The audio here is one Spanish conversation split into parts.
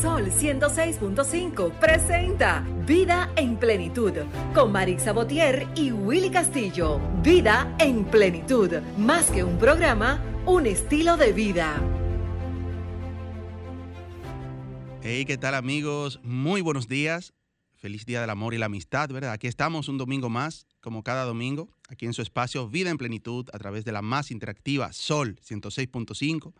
Sol 106.5 presenta Vida en Plenitud con Marisa Botier y Willy Castillo. Vida en Plenitud, más que un programa, un estilo de vida. Hey, ¿qué tal amigos? Muy buenos días. Feliz Día del Amor y la Amistad, ¿verdad? Aquí estamos un domingo más, como cada domingo, aquí en su espacio Vida en Plenitud, a través de la más interactiva Sol 106.5.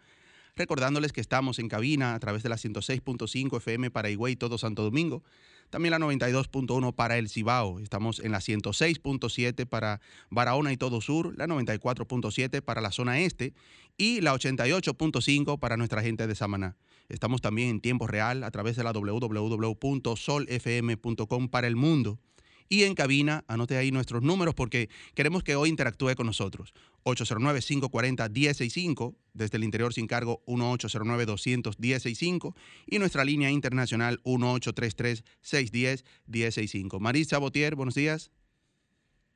Recordándoles que estamos en cabina a través de la 106.5 FM para Higüey, todo Santo Domingo. También la 92.1 para El Cibao. Estamos en la 106.7 para Barahona y todo Sur, la 94.7 para la zona este y la 88.5 para nuestra gente de Samaná. Estamos también en tiempo real a través de la www.solfm.com para el mundo. Y en cabina, anote ahí nuestros números porque queremos que hoy interactúe con nosotros. 809-540-1065, desde el interior sin cargo 1809-200-1065 y nuestra línea internacional 1833-610-1065. Marisa Botier, buenos días.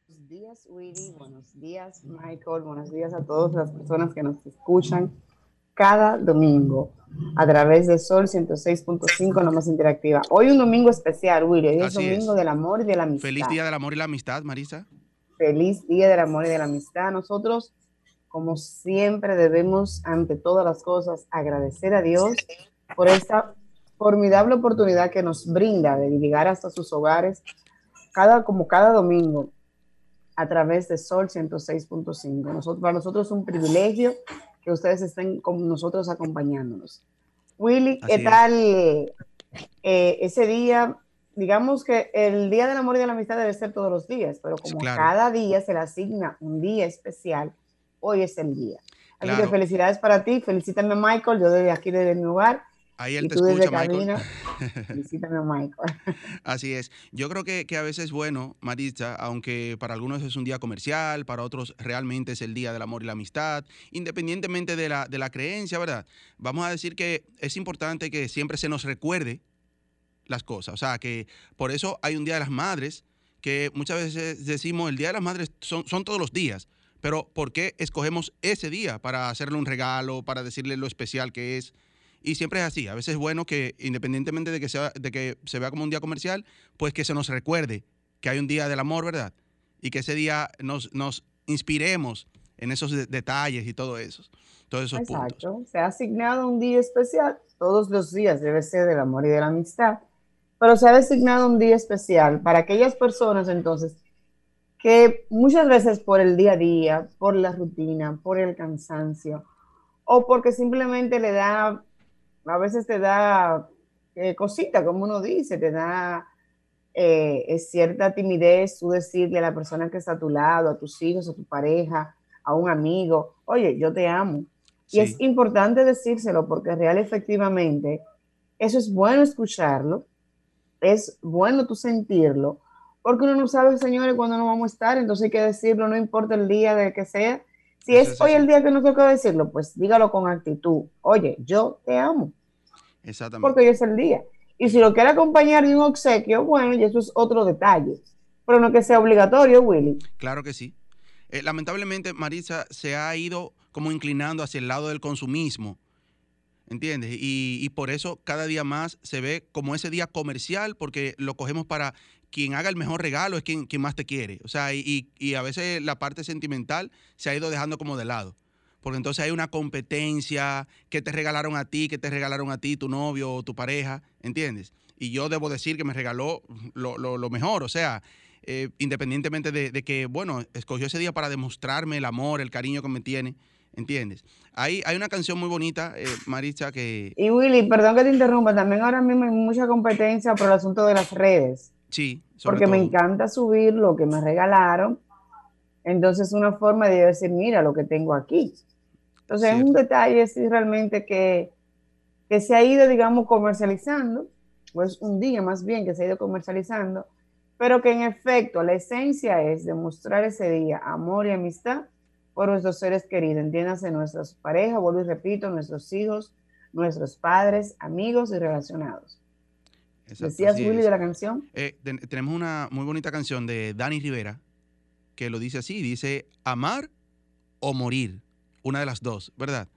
Buenos días, Willy. Buenos días, Michael. Buenos días a todas las personas que nos escuchan cada domingo a través de Sol 106.5, la más interactiva. Hoy un domingo especial, Willy. Hoy es domingo del amor y de la amistad. Feliz día del amor y la amistad, Marisa. Feliz día del amor y de la amistad. Nosotros, como siempre, debemos, ante todas las cosas, agradecer a Dios por esta formidable oportunidad que nos brinda de llegar hasta sus hogares, cada, como cada domingo, a través de Sol 106.5. Nosotros, para nosotros es un privilegio que ustedes estén con nosotros acompañándonos. Willy, ¿qué tal eh, ese día? Digamos que el Día del Amor y de la Amistad debe ser todos los días, pero como cada día se le asigna un día especial, hoy es el día. Así que felicidades para ti, felicítame Michael, yo desde aquí, desde mi hogar, Ahí él te escucha, Michael. Michael. Así es. Yo creo que, a veces es bueno, Maritza, aunque para algunos es un día comercial, para otros realmente es el día del amor y la amistad, independientemente de la, de la creencia, ¿verdad? Vamos a decir que es importante que siempre se nos recuerde las cosas. O sea, que por eso hay un Día de las Madres, que muchas veces decimos el Día de las Madres son, son todos los días. Pero ¿por qué escogemos ese día para hacerle un regalo, para decirle lo especial que es? Y siempre es así. A veces es bueno que, independientemente de que, sea, de que se vea como un día comercial, pues que se nos recuerde que hay un día del amor, ¿verdad? Y que ese día nos, nos inspiremos en esos detalles y todo eso. Todos esos Exacto. Se ha asignado un día especial. Todos los días debe ser del amor y de la amistad. Pero se ha designado un día especial para aquellas personas entonces que muchas veces por el día a día, por la rutina, por el cansancio, o porque simplemente le da a veces te da eh, cosita, como uno dice, te da eh, cierta timidez tú decirle a la persona que está a tu lado, a tus hijos, a tu pareja, a un amigo, oye, yo te amo. Y es importante decírselo porque real efectivamente eso es bueno escucharlo, es bueno tú sentirlo, porque uno no sabe, señores, cuándo no vamos a estar, entonces hay que decirlo, no importa el día de que sea, si es, hoy el día que no tengo que decirlo, pues dígalo con actitud. Oye, yo te amo. Exactamente. Porque hoy es el día. Y si lo quiere acompañar de un obsequio, bueno, y eso es otro detalle. Pero no que sea obligatorio, Willy. Claro que sí. Eh, lamentablemente, Marisa se ha ido como inclinando hacia el lado del consumismo. ¿Entiendes? Y, por eso cada día más se ve como ese día comercial, porque lo cogemos para quien haga el mejor regalo, es quien, quien más te quiere. O sea, y, y, a veces la parte sentimental se ha ido dejando como de lado. Porque entonces hay una competencia que te regalaron a ti, que te regalaron a ti, tu novio o tu pareja, ¿entiendes? Y yo debo decir que me regaló lo, lo, mejor, o sea, eh, independientemente de, de, que, bueno, escogió ese día para demostrarme el amor, el cariño que me tiene. ¿entiendes? Hay, hay una canción muy bonita, eh, Maritza, que... Y Willy, perdón que te interrumpa, también ahora mismo hay mucha competencia por el asunto de las redes. Sí, sobre Porque me encanta subir lo que me regalaron. Entonces, una forma de decir, mira lo que tengo aquí. Entonces, es un detalle, sí, realmente que, que se ha ido, digamos, comercializando, pues un día más bien que se ha ido comercializando, pero que en efecto la esencia es demostrar ese día amor y amistad por nuestros seres queridos, entiéndase nuestras parejas, vuelvo y repito, nuestros hijos, nuestros padres, amigos y relacionados. ¿Decías, Willy, de la canción? Eh, tenemos una muy bonita canción de Dani Rivera que lo dice así, dice amar o morir, una de las dos, ¿verdad?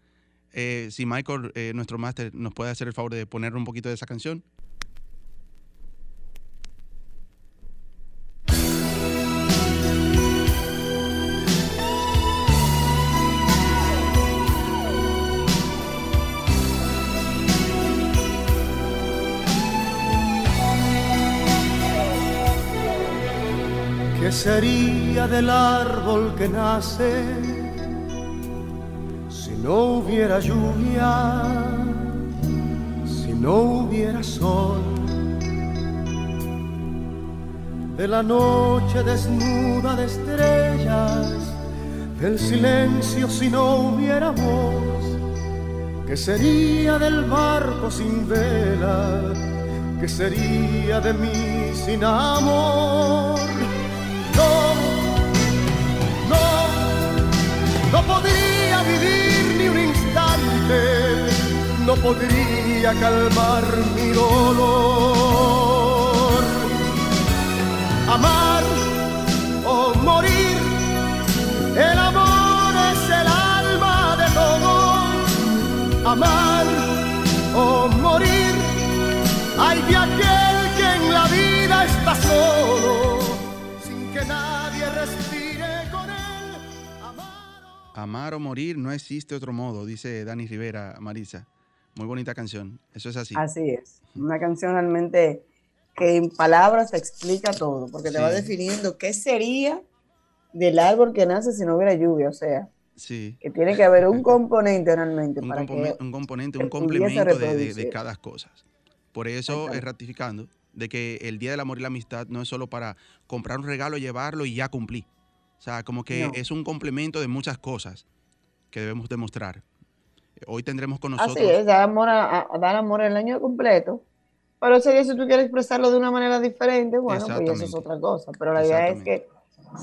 Eh, si Michael, eh, nuestro máster, nos puede hacer el favor de poner un poquito de esa canción. Sería del árbol que nace si no hubiera lluvia, si no hubiera sol? De la noche desnuda de estrellas, del silencio si no hubiera voz, ¿qué sería del barco sin vela? ¿Qué sería de mí sin amor? No podría vivir ni un instante, no podría calmar mi dolor. Amar o morir, el amor es el alma de todos. Amar o morir, hay de aquel que en la vida está solo que nadie Amar o... Morir, no existe otro modo, dice Dani Rivera, Marisa. Muy bonita canción, eso es así. Así es, una canción realmente que en palabras explica todo, porque te va definiendo qué sería del árbol que nace si no hubiera lluvia, o sea, Sí. que tiene que haber un componente realmente Un, para compone- que un componente, un complemento de, de- de reproducir. cada cosa. Por eso es ratificando de que el Día del Amor y la Amistad no es solo para comprar un regalo, llevarlo y ya cumplí. O sea, como que No. es un complemento de muchas cosas que debemos demostrar. Hoy tendremos con nosotros... Así es, dar amor, a, a- dar amor el año completo. Pero ese día, si tú quieres expresarlo de una manera diferente, bueno, pues eso es otra cosa. Pero la idea es que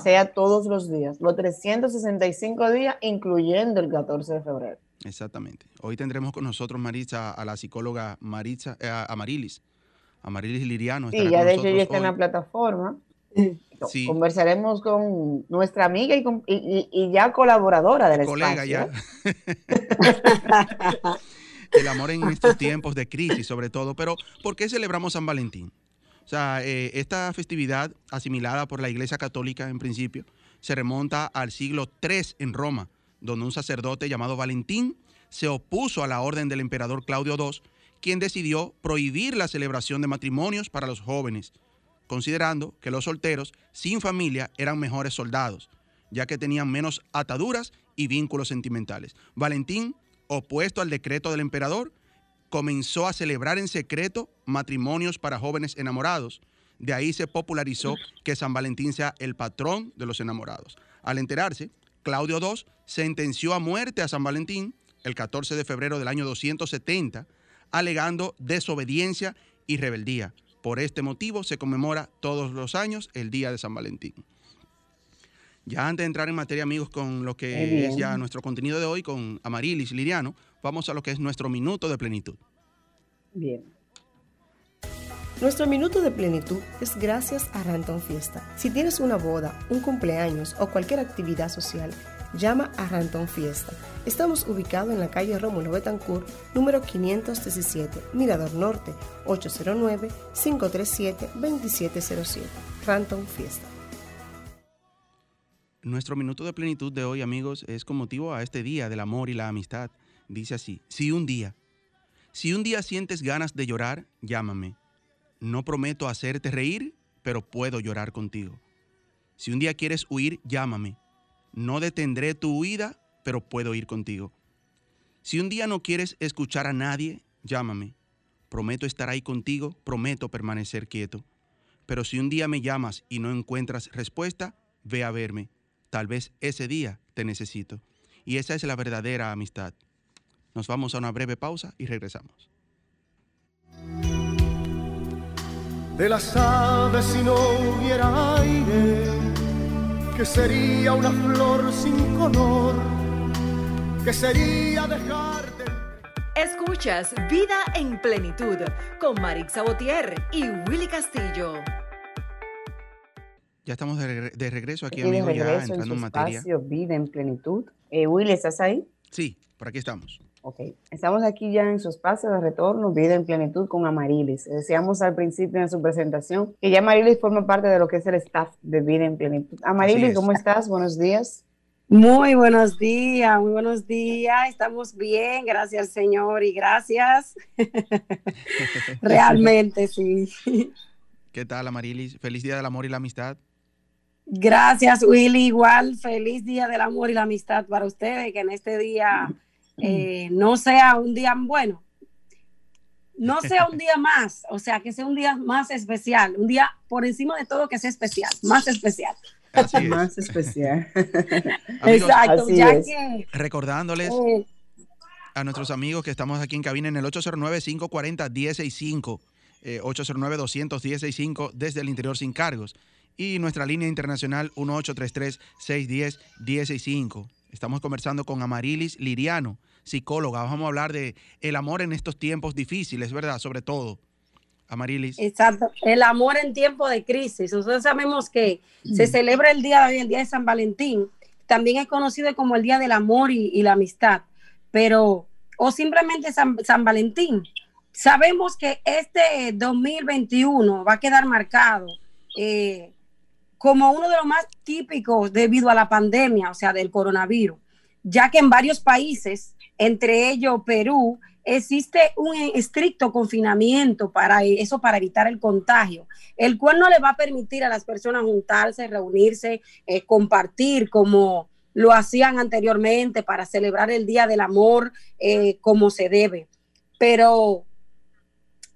sea todos los días, los 365 días, incluyendo el 14 de febrero. Exactamente. Hoy tendremos con nosotros, Maritza, a la psicóloga Maritza, eh, a Amarilis. Amarilis Liriano. Sí, ya de hecho ya está en hoy. la plataforma. Sí. Conversaremos con nuestra amiga y, con- y- y- y ya colaboradora del colega espacio. ya. el amor en estos tiempos de crisis, sobre todo. Pero, ¿por qué celebramos San Valentín? O sea, eh, esta festividad, asimilada por la Iglesia Católica en principio, se remonta al siglo III en Roma, donde un sacerdote llamado Valentín se opuso a la orden del emperador Claudio II, quien decidió prohibir la celebración de matrimonios para los jóvenes, considerando que los solteros sin familia eran mejores soldados, ya que tenían menos ataduras y vínculos sentimentales. Valentín, opuesto al decreto del emperador, comenzó a celebrar en secreto matrimonios para jóvenes enamorados. De ahí se popularizó que San Valentín sea el patrón de los enamorados. Al enterarse, Claudio II sentenció a muerte a San Valentín el 14 de febrero del año 270, alegando desobediencia y rebeldía. Por este motivo se conmemora todos los años el Día de San Valentín. Ya antes de entrar en materia, amigos, con lo que es ya nuestro contenido de hoy con Amarilis Liriano, vamos a lo que es nuestro minuto de plenitud. Bien. Nuestro minuto de plenitud es gracias a Ranton Fiesta. Si tienes una boda, un cumpleaños o cualquier actividad social, llama a Ranton Fiesta. Estamos ubicados en la calle Rómulo Betancourt, número 517, Mirador Norte, 809-537-2707. Ranton Fiesta. Nuestro minuto de plenitud de hoy, amigos, es con motivo a este día del amor y la amistad. Dice así, si un día, si un día sientes ganas de llorar, llámame. No prometo hacerte reír, pero puedo llorar contigo. Si un día quieres huir, llámame. No detendré tu huida, pero puedo ir contigo. Si un día no quieres escuchar a nadie, llámame. Prometo estar ahí contigo, prometo permanecer quieto. Pero si un día me llamas y no encuentras respuesta, ve a verme. Tal vez ese día te necesito. Y esa es la verdadera amistad. Nos vamos a una breve pausa y regresamos. De las aves si no hubiera aire, que sería una flor sin color, que sería dejarte. Escuchas Vida en Plenitud con Marix Sabotier y Willy Castillo. Ya estamos de, de regreso aquí, amigos, ya en entrando su en materia. espacio Vida en Plenitud. Eh, Willy, ¿estás ahí? Sí, por aquí estamos. Ok, estamos aquí ya en su espacio de retorno, Vida en Plenitud con Amarilis. Decíamos al principio en su presentación que ya Amarilis forma parte de lo que es el staff de Vida en Plenitud. Amarilis, ¿cómo estás? Buenos días. Muy buenos días, muy buenos días. Estamos bien, gracias Señor y gracias. Realmente, sí. ¿Qué tal, Amarilis? Feliz Día del Amor y la Amistad. Gracias, Willy. Igual, feliz Día del Amor y la Amistad para ustedes, que en este día eh, no sea un día bueno, no sea un día más, o sea, que sea un día más especial, un día por encima de todo que sea especial, más especial. Más especial. Exacto, ya que... Recordándoles eh, a nuestros amigos que estamos aquí en cabina en el 809-540-165, 809-200-165 desde el interior sin cargos y nuestra línea internacional 1833-610-165. Estamos conversando con Amarilis Liriano, psicóloga. Vamos a hablar de el amor en estos tiempos difíciles, ¿verdad? Sobre todo. Amarilis. Exacto, el amor en tiempo de crisis. Nosotros sabemos que se mm. celebra el día de hoy, el día de San Valentín. También es conocido como el día del amor y, la amistad, pero, o simplemente San, San Valentín. Sabemos que este 2021 va a quedar marcado eh, como uno de los más típicos debido a la pandemia, o sea, del coronavirus, ya que en varios países, entre ellos Perú, existe un estricto confinamiento para eso, para evitar el contagio, el cual no le va a permitir a las personas juntarse, reunirse, eh, compartir como lo hacían anteriormente para celebrar el Día del Amor eh, como se debe. Pero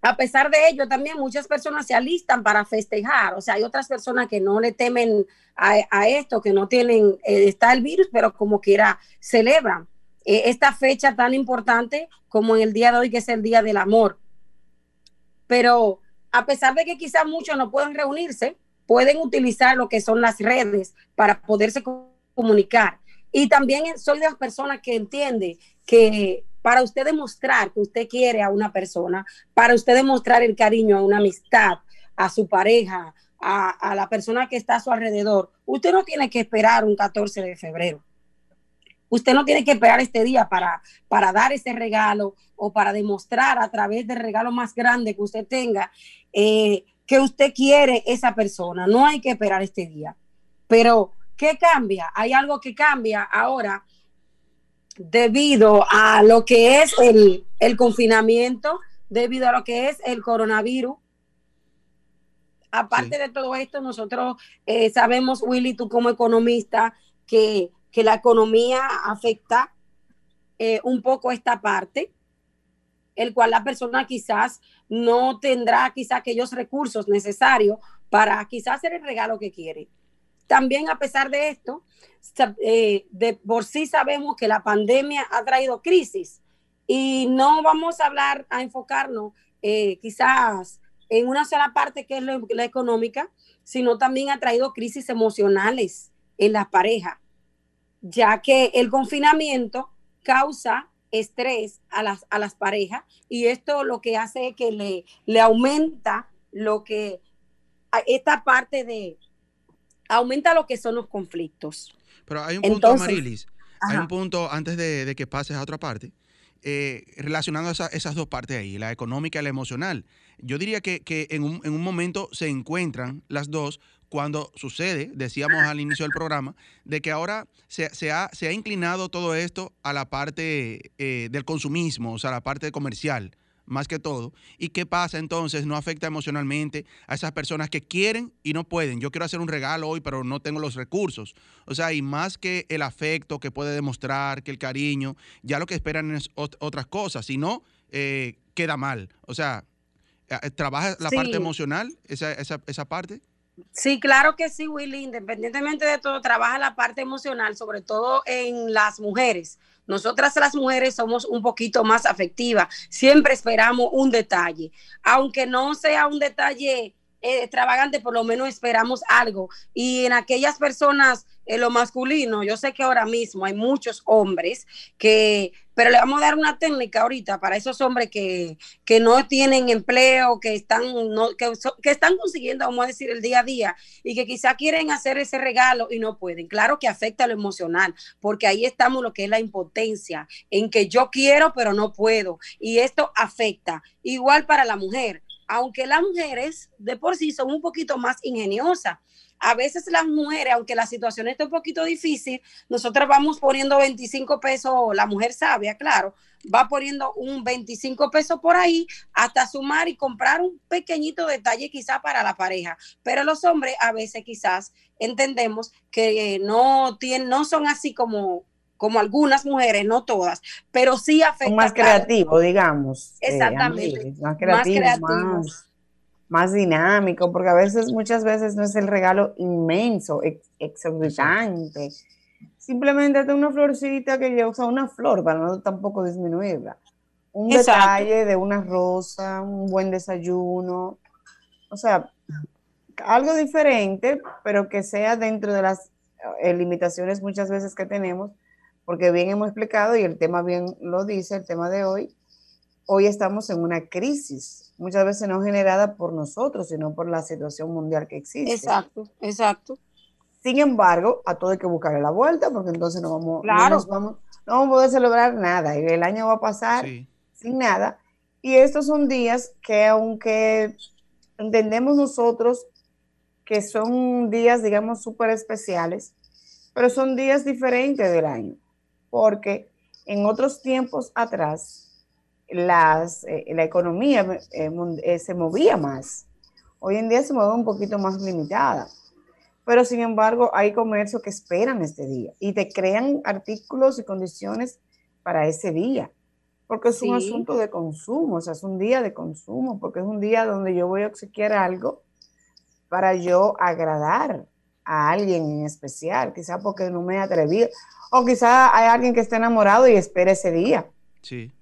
a pesar de ello, también muchas personas se alistan para festejar. O sea, hay otras personas que no le temen a, esto, que no tienen, eh, está el virus, pero como quiera celebran eh, esta fecha tan importante como en el día de hoy, que es el Día del Amor. Pero a pesar de que quizás muchos no puedan reunirse, pueden utilizar lo que son las redes para poderse comunicar. Y también soy de las personas que entiende que para usted demostrar que usted quiere a una persona, para usted demostrar el cariño a una amistad, a su pareja, a, la persona que está a su alrededor, usted no tiene que esperar un 14 de febrero. Usted no tiene que esperar este día para, para dar ese regalo o para demostrar a través del regalo más grande que usted tenga eh, que usted quiere esa persona. No hay que esperar este día. Pero, ¿qué cambia? Hay algo que cambia ahora debido a lo que es el, confinamiento, debido a lo que es el coronavirus. Aparte de todo esto, nosotros eh, sabemos, Willy, tú como economista, que, la economía afecta eh, un poco esta parte, el cual la persona quizás no tendrá quizás aquellos recursos necesarios para quizás hacer el regalo que quiere. También a pesar de esto, eh, de por sí sabemos que la pandemia ha traído crisis y no vamos a hablar, a enfocarnos eh, quizás en una sola parte que es la económica, sino también ha traído crisis emocionales en las parejas, ya que el confinamiento causa estrés a las, a las parejas y esto lo que hace es que le, le aumenta lo que esta parte de, aumenta lo que son los conflictos. Pero hay un punto, Marilis, hay un punto antes de, que pases a otra parte, eh, relacionando esas dos partes ahí, la económica y la emocional. Yo diría que, en, un, momento se encuentran las dos cuando sucede, decíamos al inicio del programa, de que ahora se, se, ha, se ha, inclinado todo esto a la parte eh, del consumismo, o sea, a la parte comercial más que todo. ¿Y qué pasa entonces? No afecta emocionalmente a esas personas que quieren y no pueden. Yo quiero hacer un regalo hoy, pero no tengo los recursos. O sea, y más que el afecto que puede demostrar, que el cariño, ya lo que esperan es otras cosas. Si no, eh, queda mal. O sea, eh, ¿trabaja la parte emocional, esa, esa, esa parte? Sí, claro que sí, Willy. Independientemente de todo, trabaja la parte emocional, sobre todo en las mujeres. Nosotras las mujeres somos un poquito más afectivas. Siempre esperamos un detalle, aunque no sea un detalle extravagante, por lo menos esperamos algo. Y en aquellas personas, en lo masculino, yo sé que ahora mismo hay muchos hombres que, pero le vamos a dar una técnica ahorita para esos hombres que, que no tienen empleo, que están, no, que, que, están consiguiendo, vamos a decir, el día a día y que quizá quieren hacer ese regalo y no pueden. Claro que afecta lo emocional, porque ahí estamos lo que es la impotencia, en que yo quiero, pero no puedo. Y esto afecta. Igual para la mujer aunque las mujeres de por sí son un poquito más ingeniosas. A veces las mujeres, aunque la situación esté un poquito difícil, nosotros vamos poniendo 25 pesos, la mujer sabia, claro, va poniendo un 25 pesos por ahí hasta sumar y comprar un pequeñito detalle quizá para la pareja. Pero los hombres a veces quizás entendemos que no, tienen, no son así como como algunas mujeres, no todas, pero sí afecta. más creativo, digamos. Eh, Exactamente. más creativo, más, más, dinámico, porque a veces, muchas veces no es el regalo inmenso, exorbitante. Simplemente de una florcita que yo, o sea, una flor, para no tampoco disminuirla. Un detalle de una rosa, un buen desayuno, o sea, algo diferente, pero que sea dentro de las eh, limitaciones muchas veces que tenemos porque bien hemos explicado y el tema bien lo dice, el tema de hoy, hoy estamos en una crisis, muchas veces no generada por nosotros, sino por la situación mundial que existe. Exacto, exacto. Sin embargo, a todo hay que buscarle la vuelta, porque entonces no vamos, no, vamos, no vamos a poder celebrar nada y el año va a pasar sin nada. Y estos son días que aunque entendemos nosotros que son días, digamos, súper especiales, pero son días diferentes del año porque en otros tiempos atrás las, eh, la economía eh, eh, se movía más. Hoy en día se mueve un poquito más limitada. Pero sin embargo, hay comercios que esperan este día y te crean artículos y condiciones para ese día. Porque es un asunto de consumo, o sea, es un día de consumo, porque es un día donde yo voy a obsequiar algo para yo agradar a alguien en especial, quizá porque no me he atrevido, o quizá hay alguien que esté enamorado y espera ese día. Sí.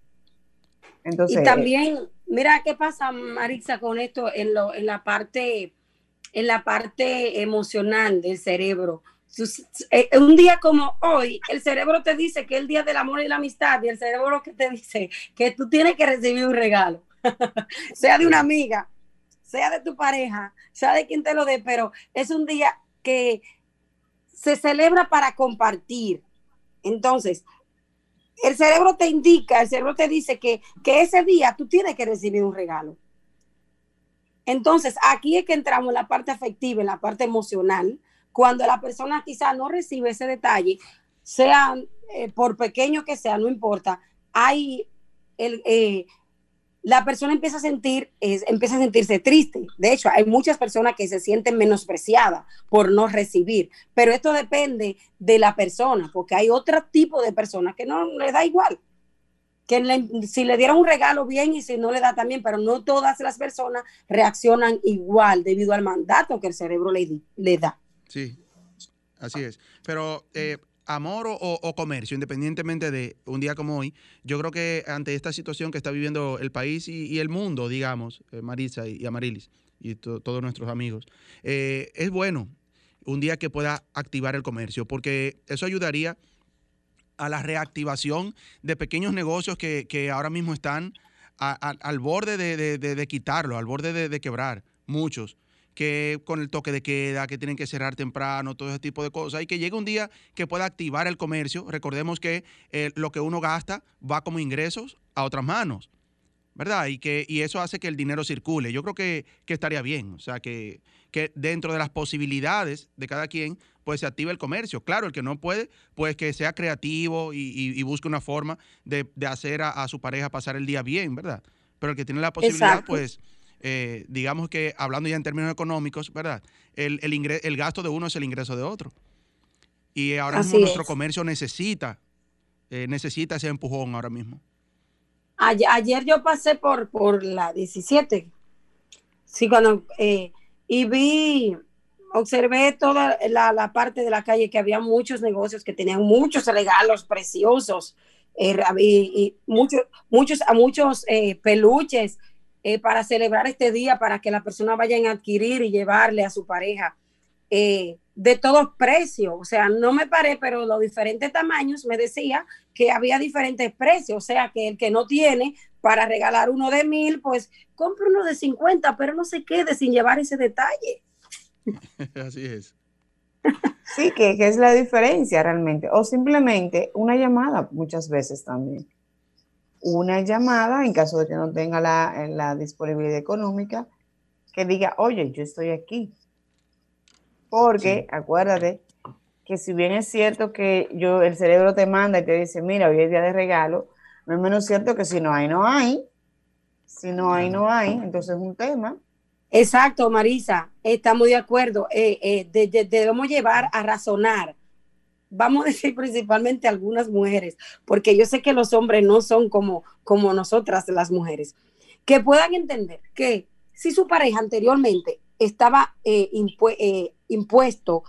Entonces, y también, mira qué pasa, Marisa, con esto en, lo, en la parte en la parte emocional del cerebro. Eh, un día como hoy, el cerebro te dice que es el día del amor y la amistad, y el cerebro que te dice que tú tienes que recibir un regalo, sea de una amiga, sea de tu pareja, sea de quien te lo dé, pero es un día que se celebra para compartir, entonces, el cerebro te indica, el cerebro te dice que, ese día tú tienes que recibir un regalo. Entonces, aquí es que entramos en la parte afectiva, en la parte emocional, cuando la persona quizá no recibe ese detalle, sea eh, por pequeño que sea, no importa, hay el, eh, la persona empieza a sentir, empieza a sentirse triste. De hecho, hay muchas personas que se sienten menospreciadas por no recibir, pero esto depende de la persona, porque hay otro tipo de personas que no le da igual. Que si le dieron un regalo bien y si no le da también, pero no todas las personas reaccionan igual debido al mandato que el cerebro le, le da. Sí, así es. Pero eh, amor o, comercio, independientemente de un día como hoy, yo creo que ante esta situación que está viviendo el país y, el mundo, digamos, eh, Marisa y, Amarilis y todos nuestros amigos, eh, es bueno un día que pueda activar el comercio, porque eso ayudaría a la reactivación de pequeños negocios que, ahora mismo están al borde de, quitarlo, al borde de quebrar, muchos que con el toque de queda, que tienen que cerrar temprano, todo ese tipo de cosas, y que llegue un día que pueda activar el comercio. Recordemos que eh, lo que uno gasta va como ingresos a otras manos, ¿verdad? Y, que, y eso hace que el dinero circule. Yo creo que, estaría bien, o sea, que, que, dentro de las posibilidades de cada quien, pues se active el comercio. Claro, el que no puede, pues que sea creativo y, busque una forma de, hacer a, su pareja pasar el día bien, ¿verdad? Pero el que tiene la posibilidad, pues eh, digamos que hablando ya en términos económicos, ¿verdad? El, el, el gasto de uno es el ingreso de otro. Y ahora mismo nuestro comercio necesita, eh, necesita ese empujón ahora mismo. Ayer, yo pasé por, por la 17, sí, cuando, eh, y vi, observé toda la, parte de la calle que había muchos negocios que tenían muchos regalos preciosos y, muchos, muchos, a muchos peluches eh, para celebrar este día, para que la persona vaya a adquirir y llevarle a su pareja eh, de todos precios. O sea, no me paré, pero los diferentes tamaños me decía que había diferentes precios. O sea, que el que no tiene para regalar uno de mil, pues compre uno de 50, pero no se quede sin llevar ese detalle. Así es. Sí, que, es la diferencia realmente. O simplemente una llamada muchas veces también. Una llamada en caso de que no tenga la, la disponibilidad económica, que diga, oye, yo estoy aquí. Porque acuérdate que si bien es cierto que yo, el cerebro te manda y te dice, mira, hoy es día de regalo, no es menos cierto que si no hay, no hay. Si no hay, no hay. Entonces es un tema. Exacto, Marisa, estamos de acuerdo. Eh, eh, debemos llevar a razonar. Vamos a decir principalmente algunas mujeres, porque yo sé que los hombres no son como, como nosotras las mujeres, que puedan entender que si su pareja anteriormente estaba eh, impuesto,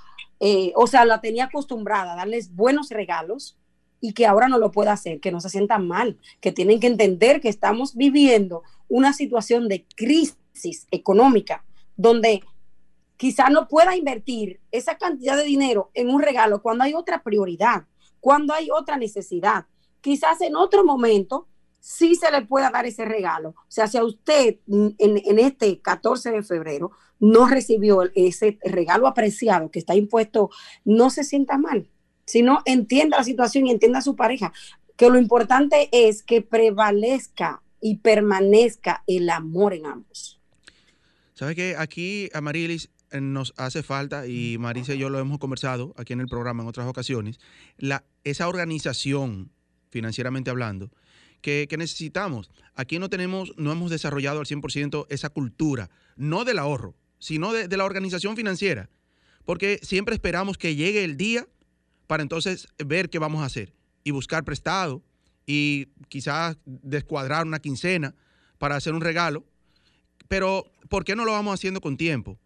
o sea, la tenía acostumbrada a darles buenos regalos y que ahora no lo pueda hacer, que no se sientan mal, que tienen que entender que estamos viviendo una situación de crisis económica, donde quizá no pueda invertir esa cantidad de dinero en un regalo cuando hay otra prioridad, cuando hay otra necesidad. Quizás en otro momento sí se le pueda dar ese regalo. O sea, si a usted en, este 14 de febrero no recibió ese regalo apreciado que está impuesto, no se sienta mal, sino entienda la situación y entienda a su pareja, que lo importante es que prevalezca y permanezca el amor en ambos. ¿Sabes qué? Aquí a Marilis eh, nos hace falta, y Marisa y yo lo hemos conversado aquí en el programa en otras ocasiones, la, esa organización, financieramente hablando, que, necesitamos. Aquí no tenemos, no hemos desarrollado al 100% esa cultura, no del ahorro, sino de, de la organización financiera. Porque siempre esperamos que llegue el día para entonces ver qué vamos a hacer y buscar prestado y quizás descuadrar una quincena para hacer un regalo pero, ¿por qué no lo vamos haciendo con tiempo?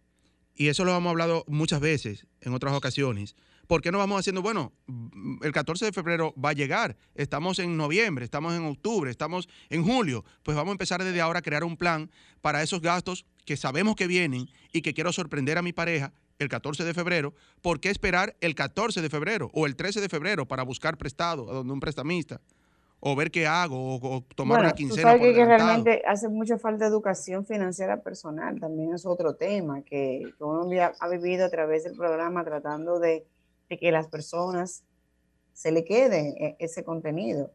Y eso lo hemos hablado muchas veces en otras ocasiones. ¿Por qué no vamos haciendo, bueno, el 14 de febrero va a llegar, estamos en noviembre, estamos en octubre, estamos en julio, pues vamos a empezar desde ahora a crear un plan para esos gastos que sabemos que vienen y que quiero sorprender a mi pareja el 14 de febrero, ¿por qué esperar el 14 de febrero o el 13 de febrero para buscar prestado a donde un prestamista? O ver qué hago, o, tomar una quincena. Tú sabes que, realmente hace mucha falta educación financiera personal, también es otro tema que, uno ha vivido a través del programa tratando de, que las personas se le quede e, ese contenido.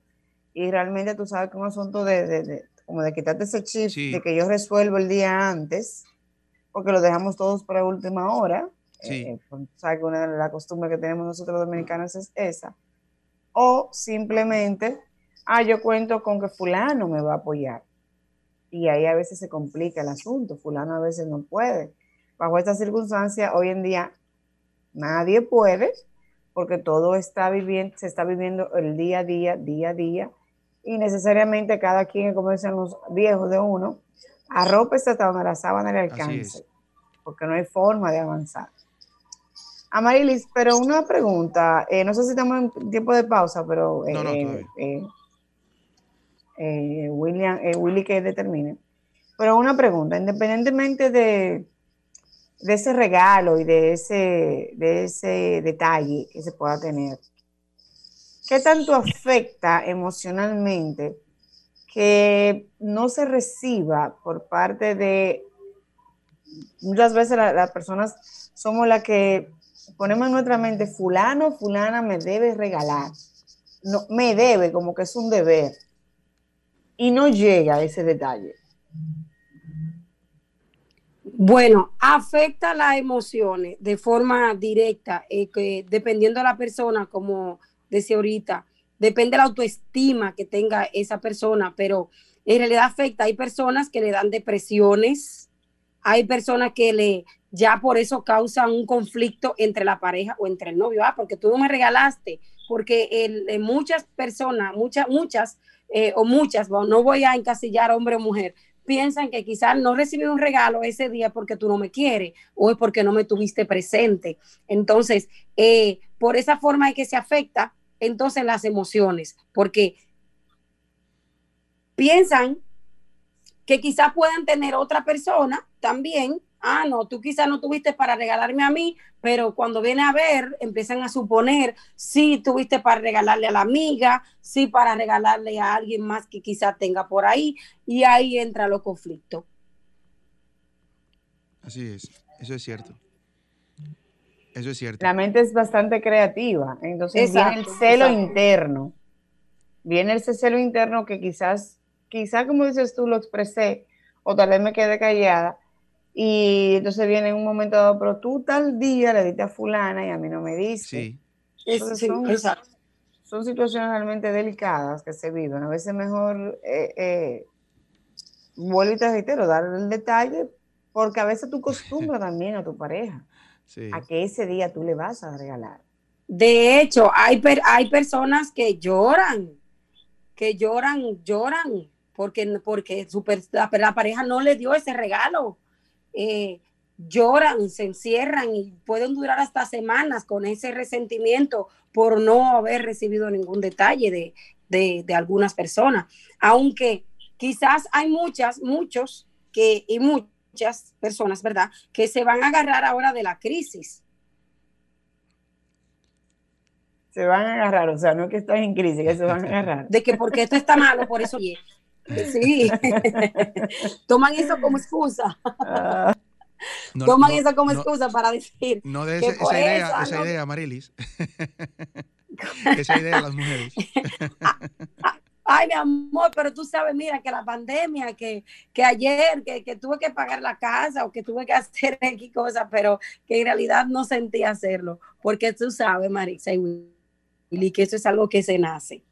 Y realmente tú sabes que un asunto de, como de quitarte ese chip, de que yo resuelvo el día antes, porque lo dejamos todos para última hora. Sí. Eh, pues, sabes que una de las costumbres que tenemos nosotros dominicanos es esa. O simplemente ah, yo cuento con que fulano me va a apoyar. Y ahí a veces se complica el asunto, fulano a veces no puede. Bajo estas circunstancias, hoy en día nadie puede, porque todo está viviendo, se está viviendo el día a día, día a día, y necesariamente cada quien, como dicen los viejos de uno, arropa hasta donde la sábana le alcance, porque no hay forma de avanzar. Amarilis, pero una pregunta, eh, no sé si estamos en tiempo de pausa, pero eh, eh, eh, William, eh, que determine. Pero una pregunta, independientemente de, de ese regalo y de ese, de ese detalle que se pueda tener, ¿qué tanto afecta emocionalmente que no se reciba por parte de, muchas veces las personas somos las que ponemos en nuestra mente, fulano, fulana me debe regalar, no, me debe, como que es un deber y no llega a ese detalle? Bueno, afecta las emociones de forma directa, eh, que dependiendo de la persona, como decía ahorita, depende de la autoestima que tenga esa persona, pero en realidad afecta. Hay personas que le dan depresiones, hay personas que le ya por eso causan un conflicto entre la pareja o entre el novio, ah, porque tú no me regalaste, porque el, muchas personas, muchas, muchas eh, o muchas, no voy a encasillar hombre o mujer, piensan que quizás no recibí un regalo ese día porque tú no me quieres o es porque no me tuviste presente. Entonces, eh, por esa forma es que se afecta entonces las emociones, porque piensan que quizás puedan tener otra persona también. Ah, no, tú quizás no tuviste para regalarme a mí, pero cuando viene a ver, empiezan a suponer si tuviste para regalarle a la amiga, si para regalarle a alguien más que quizás tenga por ahí, y ahí entra los conflictos. Así es, eso es cierto. Eso es cierto. La mente es bastante creativa, entonces viene el celo interno. Viene ese celo interno que quizás, quizás como dices tú, lo expresé, o tal vez me quedé callada, y entonces viene en un momento dado, pero tú tal día le diste a fulana y a mí no me diste. Sí. son, son, situaciones realmente delicadas que se viven. A veces mejor, eh, eh, vuelvo y te reitero, dar el detalle, porque a veces tú acostumbras también a tu pareja a que ese día tú le vas a regalar. De hecho, hay, hay personas que lloran, que lloran, lloran, porque, porque la, pareja no le dio ese regalo. Eh, lloran, se encierran y pueden durar hasta semanas con ese resentimiento por no haber recibido ningún detalle de, de, de algunas personas. Aunque quizás hay muchas, muchos que, y muchas personas, ¿verdad?, que se van a agarrar ahora de la crisis. Se van a agarrar, o sea, no es que estás en crisis, que se van a agarrar. De que porque esto está malo, por eso. Sí. Toman eso como excusa. Ah. Toman eso como excusa para decir. No de esa, idea, esa idea, Marilis. esa idea de las mujeres. Ay, mi amor, pero tú sabes, mira, que la pandemia, que, que ayer, que, que, tuve que pagar la casa o que tuve que hacer X cosas, pero que en realidad no sentí hacerlo, porque tú sabes, Marisa y Willy, que eso es algo que se nace.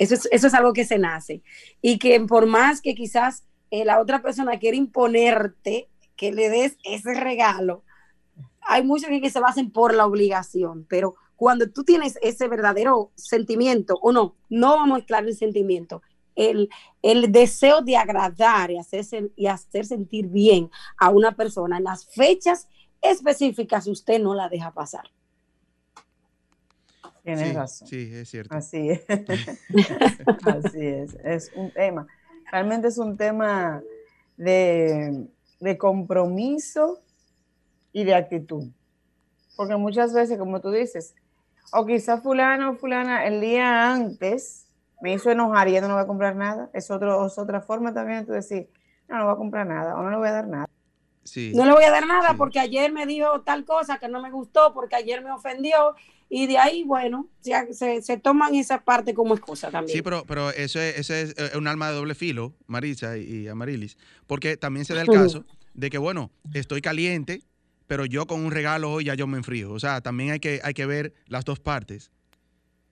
Eso es, eso es algo que se nace. Y que por más que quizás eh, la otra persona quiera imponerte que le des ese regalo, hay muchos que se basen por la obligación, pero cuando tú tienes ese verdadero sentimiento, o no, no vamos a mezclar el sentimiento, el, el deseo de agradar y hacer, y hacer sentir bien a una persona en las fechas específicas, usted no la deja pasar. Tienes razón. Sí, es cierto. Así es. Así es. Es un tema. Realmente es un tema de, de compromiso y de actitud. Porque muchas veces, como tú dices, o quizás fulano o fulana el día antes me hizo enojar y ya no va a comprar nada. Es, otro, es otra forma también de decir, no, no voy a comprar nada o no le voy a dar nada. Sí. No le voy a dar nada porque ayer me dijo tal cosa que no me gustó, porque ayer me ofendió y de ahí, bueno, se, se, toman esa parte como excusa también. Sí, pero, pero eso, es, eso es eh, un alma de doble filo, Marisa y, Amarilis, porque también se da el caso de que, bueno, estoy caliente, pero yo con un regalo hoy ya yo me enfrío. O sea, también hay que, hay que ver las dos partes.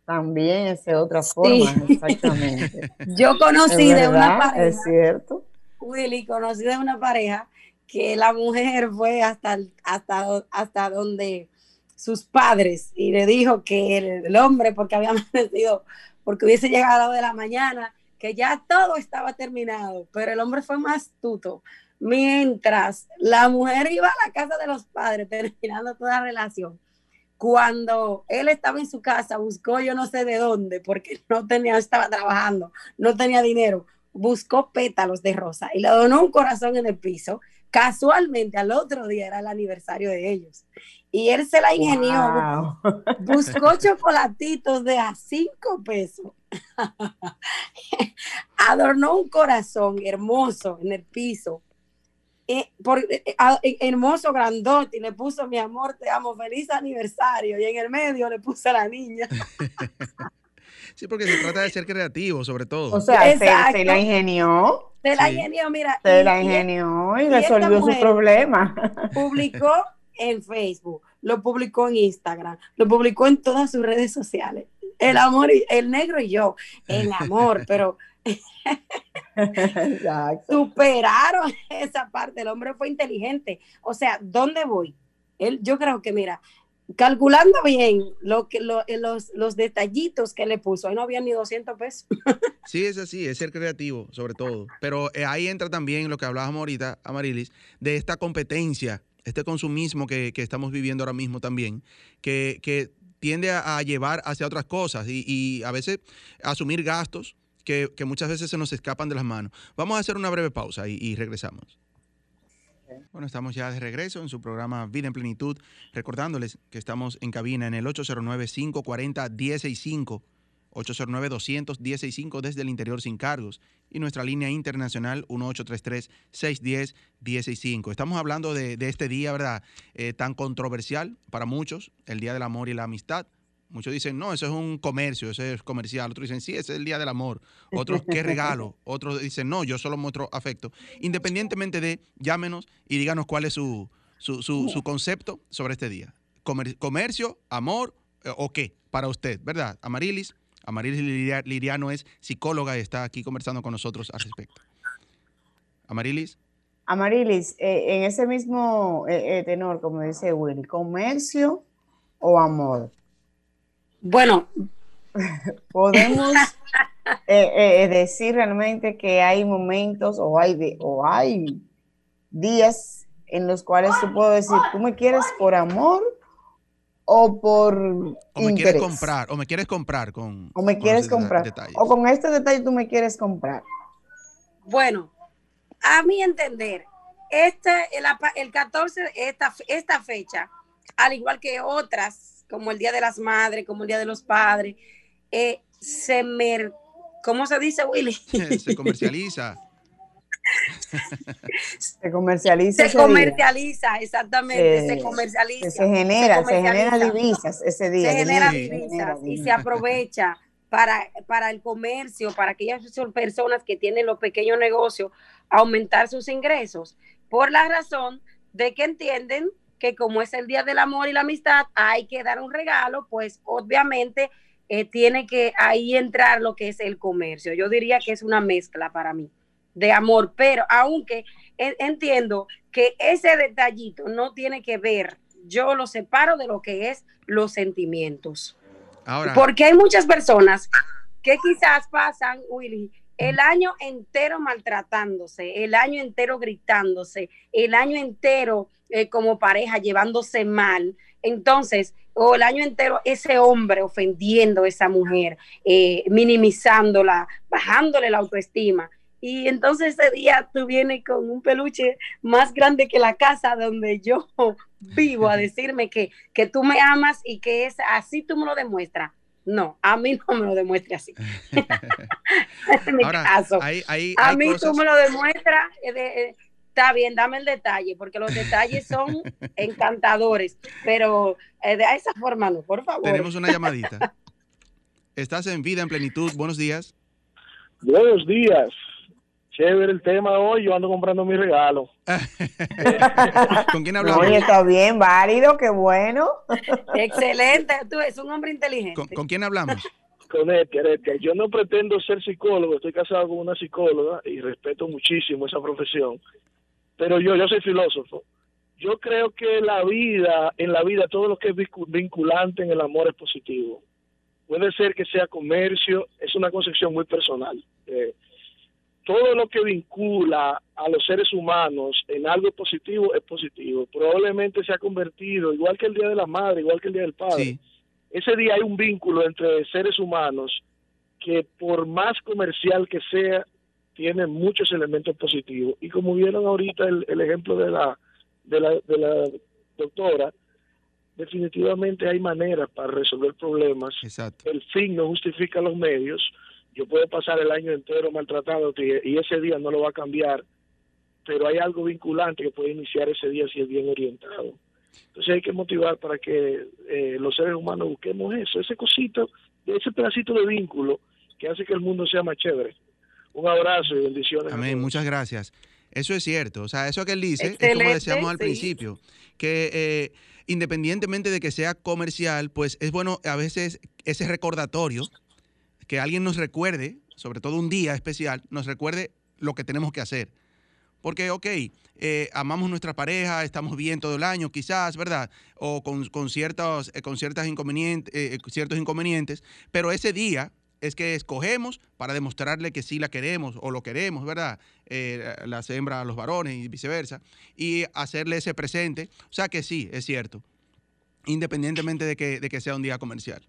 También es de otra forma, exactamente. yo conocí de una pareja. Es cierto. Willy, conocí de una pareja que la mujer fue hasta, hasta, hasta donde sus padres y le dijo que el, hombre, porque había amanecido, porque hubiese llegado a de la mañana, que ya todo estaba terminado, pero el hombre fue más astuto Mientras la mujer iba a la casa de los padres terminando toda relación, cuando él estaba en su casa, buscó yo no sé de dónde, porque no tenía, estaba trabajando, no tenía dinero, buscó pétalos de rosa y le donó un corazón en el piso. Casualmente al otro día era el aniversario de ellos. Y él se la ingenió, buscó chocolatitos de a cinco pesos, adornó un corazón hermoso en el piso eh, por, eh, eh, hermoso, grandote, y le puso mi amor, te amo, feliz aniversario, y en el medio le puse a la niña. sí, porque se trata de ser creativo, sobre todo. O sea, se, la ingenió. Se la ingenió, mira. Se la ingenió y, resolvió su problema. Publicó en Facebook, lo publicó en Instagram, lo publicó en todas sus redes sociales. El amor, el negro y yo, el amor, pero Superaron esa parte. El hombre fue inteligente. O sea, ¿dónde voy? Él, yo creo que, mira, calculando bien lo que, eh, los, los detallitos que le puso, ahí no había ni 200 pesos. sí, es así, es ser creativo, sobre todo. Pero eh, ahí entra también lo que hablábamos ahorita, Amarilis, de esta competencia, este consumismo que, estamos viviendo ahora mismo también, que, tiende a, llevar hacia otras cosas y, y a veces asumir gastos que, muchas veces se nos escapan de las manos. Vamos a hacer una breve pausa y, regresamos. Bueno, estamos ya de regreso en su programa Vida en Plenitud, recordándoles que estamos en cabina en el 809-540-165, 809-200-165 desde el interior sin cargos y nuestra línea internacional 1833-610-165. Estamos hablando de, este día, ¿verdad? Eh, tan controversial para muchos, el Día del Amor y la Amistad. Muchos dicen, no, eso es un comercio, eso es comercial. Otros dicen, sí, ese es el Día del Amor. Otros, qué regalo. Otros dicen, no, yo solo muestro afecto. Independientemente de, llámenos y díganos cuál es su, su, su, concepto sobre este día. comercio, amor eh, o qué para usted, ¿verdad? Amarilis. Amarilis Liriano es psicóloga y está aquí conversando con nosotros al respecto. Amarilis. Amarilis, eh, en ese mismo eh, tenor, como dice Will, ¿comercio o amor? Bueno, podemos eh, eh, decir realmente que hay momentos o hay, de, o hay días en los cuales tú puedo decir, tú me quieres por amor o por o me quieres comprar o me quieres comprar con o me quieres comprar. o con este detalle tú me quieres comprar. Bueno a mi entender este el, el 14 esta esta fecha al igual que otras como el Día de las Madres, como el Día de los Padres, eh, se mer ¿cómo se dice, Willy? se comercializa. se comercializa. Se comercializa, exactamente, se comercializa. Se genera, se, genera divisas ese día. Se genera divisas y se aprovecha para, para el comercio, para aquellas personas que tienen los pequeños negocios, aumentar sus ingresos, por la razón de que entienden que como es el Día del Amor y la Amistad, hay que dar un regalo, pues obviamente eh, tiene que ahí entrar lo que es el comercio. Yo diría que es una mezcla para mí de amor, pero aunque entiendo que ese detallito no tiene que ver, yo lo separo de lo que es los sentimientos. Ahora. Porque hay muchas personas que quizás pasan, Willy, el año entero maltratándose, el año entero gritándose, el año entero eh, como pareja llevándose mal. Entonces, o el año entero ese hombre ofendiendo a esa mujer, eh, minimizándola, bajándole la autoestima. Y entonces ese día tú vienes con un peluche más grande que la casa donde yo vivo a decirme que, que tú me amas y que es así tú me lo demuestras. No, a mí no me lo demuestre así. en mi caso. a mí tú me lo demuestras. Eh, eh, está bien, dame el detalle, porque los detalles son encantadores, pero eh, de esa forma no, por favor. Tenemos una llamadita. Estás en vida en plenitud. Buenos días. Buenos días chévere el tema hoy, yo ando comprando mi regalo. ¿Con quién hablamos? Oye, está bien, válido, qué bueno. Excelente, tú eres un hombre inteligente. ¿Con, quién hablamos? Con Edgar, Edgar. Yo no pretendo ser psicólogo, estoy casado con una psicóloga y respeto muchísimo esa profesión, pero yo, yo soy filósofo. Yo creo que la vida, en la vida, todo lo que es vinculante en el amor es positivo. Puede ser que sea comercio, es una concepción muy personal. Eh, todo lo que vincula a los seres humanos en algo positivo es positivo. Probablemente se ha convertido, igual que el Día de la Madre, igual que el Día del Padre. Ese día hay un vínculo entre seres humanos que por más comercial que sea, tiene muchos elementos positivos. Y como vieron ahorita el, ejemplo de la, de la, de la doctora, definitivamente hay maneras para resolver problemas. El fin no justifica los medios yo puedo pasar el año entero maltratado y ese día no lo va a cambiar, pero hay algo vinculante que puede iniciar ese día si es bien orientado. Entonces hay que motivar para que eh, los seres humanos busquemos eso, ese cosito, ese pedacito de vínculo que hace que el mundo sea más chévere. Un abrazo y bendiciones. Amén, muchas gracias. Eso es cierto, o sea, eso que él dice es como decíamos al principio, que eh, independientemente de que sea comercial, pues es bueno a veces ese recordatorio que alguien nos recuerde, sobre todo un día especial, nos recuerde lo que tenemos que hacer. Porque, ok, eh, amamos nuestra pareja, estamos bien todo el año, quizás, ¿verdad? O con, ciertos, eh, con ciertas inconvenientes, eh, ciertos inconvenientes, pero ese día es que escogemos para demostrarle que sí la queremos o lo queremos, ¿verdad? las hembras a los varones y viceversa, y hacerle ese presente. O sea que sí, es cierto, independientemente de que, de que sea un día comercial.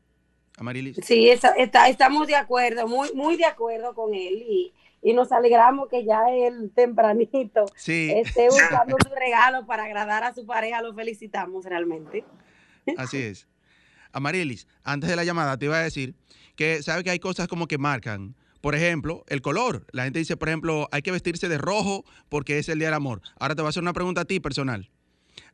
Amarilis. Sí, está, estamos de acuerdo, muy, muy de acuerdo con él y, y nos alegramos que ya él tempranito esté buscando su regalo para agradar a su pareja. Lo felicitamos realmente. Así es. Amarilis, antes de la llamada te iba a decir que sabe que hay cosas como que marcan. Por ejemplo, el color. La gente dice, por ejemplo, hay que vestirse de rojo porque es el Día del Amor. Ahora te voy a hacer una pregunta a ti personal.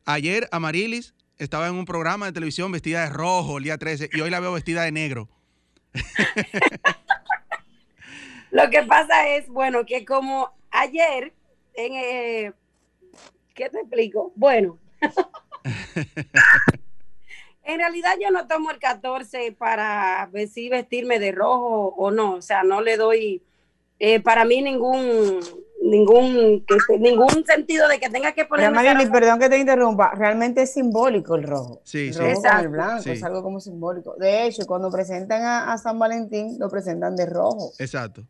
Ayer Amarilis estaba en un programa de televisión vestida de rojo el día 13 y hoy la veo vestida de negro. Lo que pasa es, bueno, que como ayer, en, eh, ¿qué te explico? Bueno, en realidad yo no tomo el 14 para ver si vestirme de rojo o no, o sea, no le doy eh, para mí ningún ningún ningún sentido de que tenga que poner perdón que te interrumpa realmente es simbólico el rojo. Sí, el rojo con el blanco es algo como simbólico. De hecho cuando presentan a, San Valentín lo presentan de rojo. Exacto.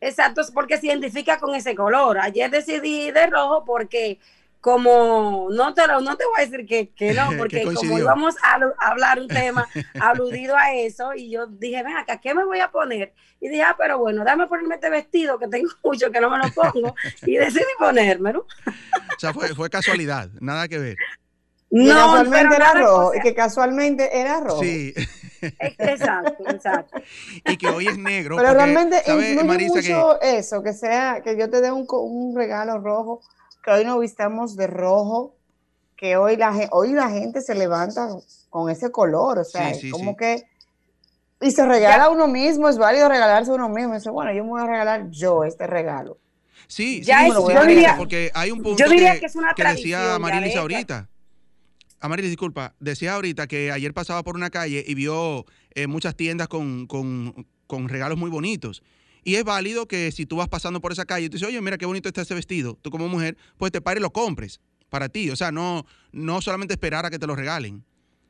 Exacto es porque se identifica con ese color. Ayer decidí de rojo porque como no te, no te voy a decir que, que no, porque como íbamos a, hablar un tema aludido a eso, y yo dije, ven acá, ¿qué me voy a poner? Y dije, ah, pero bueno, dame ponerme este vestido que tengo mucho que no me lo pongo, y decidí ponérmelo. o sea, fue, fue casualidad, nada que ver. No, casualmente era rojo, y que casualmente era rojo. Sí. Exacto, exacto. Y que hoy es negro. Pero realmente influye mucho eso, que sea, que yo te dé un, un regalo rojo que hoy nos vistamos de rojo, que hoy la, hoy la gente se levanta con ese color, o sea, como que... Y se regala a uno mismo, es válido regalarse a uno mismo. dice, bueno, yo me voy a regalar yo este regalo. Sí, ya sí, yo diría, porque hay un punto que, es una que decía Marilis ahorita. Amarilis, disculpa, decía ahorita que ayer pasaba por una calle y vio eh, muchas tiendas con, con, con regalos muy bonitos. Y es válido que si tú vas pasando por esa calle y tú dices, oye, mira qué bonito está ese vestido, tú como mujer, pues te pares y lo compres para ti. O sea, no, no solamente esperar a que te lo regalen.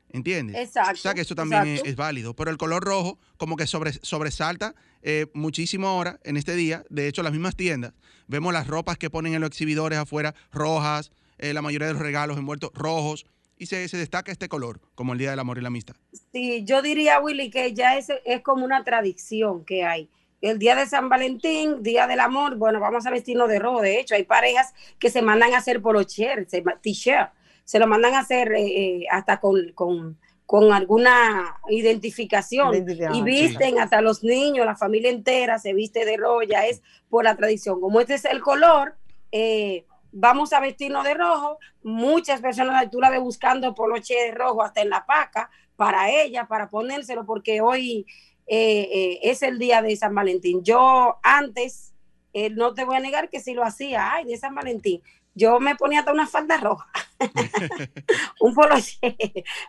¿Entiendes? Exacto. O sea que eso también es, válido. Pero el color rojo como que sobre, sobresalta eh, muchísimo ahora en este día. De hecho, las mismas tiendas, vemos las ropas que ponen en los exhibidores afuera, rojas, eh, la mayoría de los regalos envueltos rojos. Y se, se, destaca este color, como el Día del Amor y la Amistad. Sí, yo diría, Willy, que ya es, es como una tradición que hay el día de San Valentín, día del amor, bueno, vamos a vestirnos de rojo. De hecho, hay parejas que se mandan a hacer polocher, t-shirt, se lo mandan a hacer eh, eh, hasta con, con, alguna identificación y visten hasta los niños, la familia entera se viste de rojo, ya es por la tradición. Como este es el color, eh, vamos a vestirnos de rojo. Muchas personas tú la ves buscando poloche de rojo hasta en la paca para ella, para ponérselo, porque hoy eh, eh, es el día de San Valentín. Yo antes, eh, no te voy a negar que sí lo hacía, ay, de San Valentín. Yo me ponía hasta una falda roja, un polo,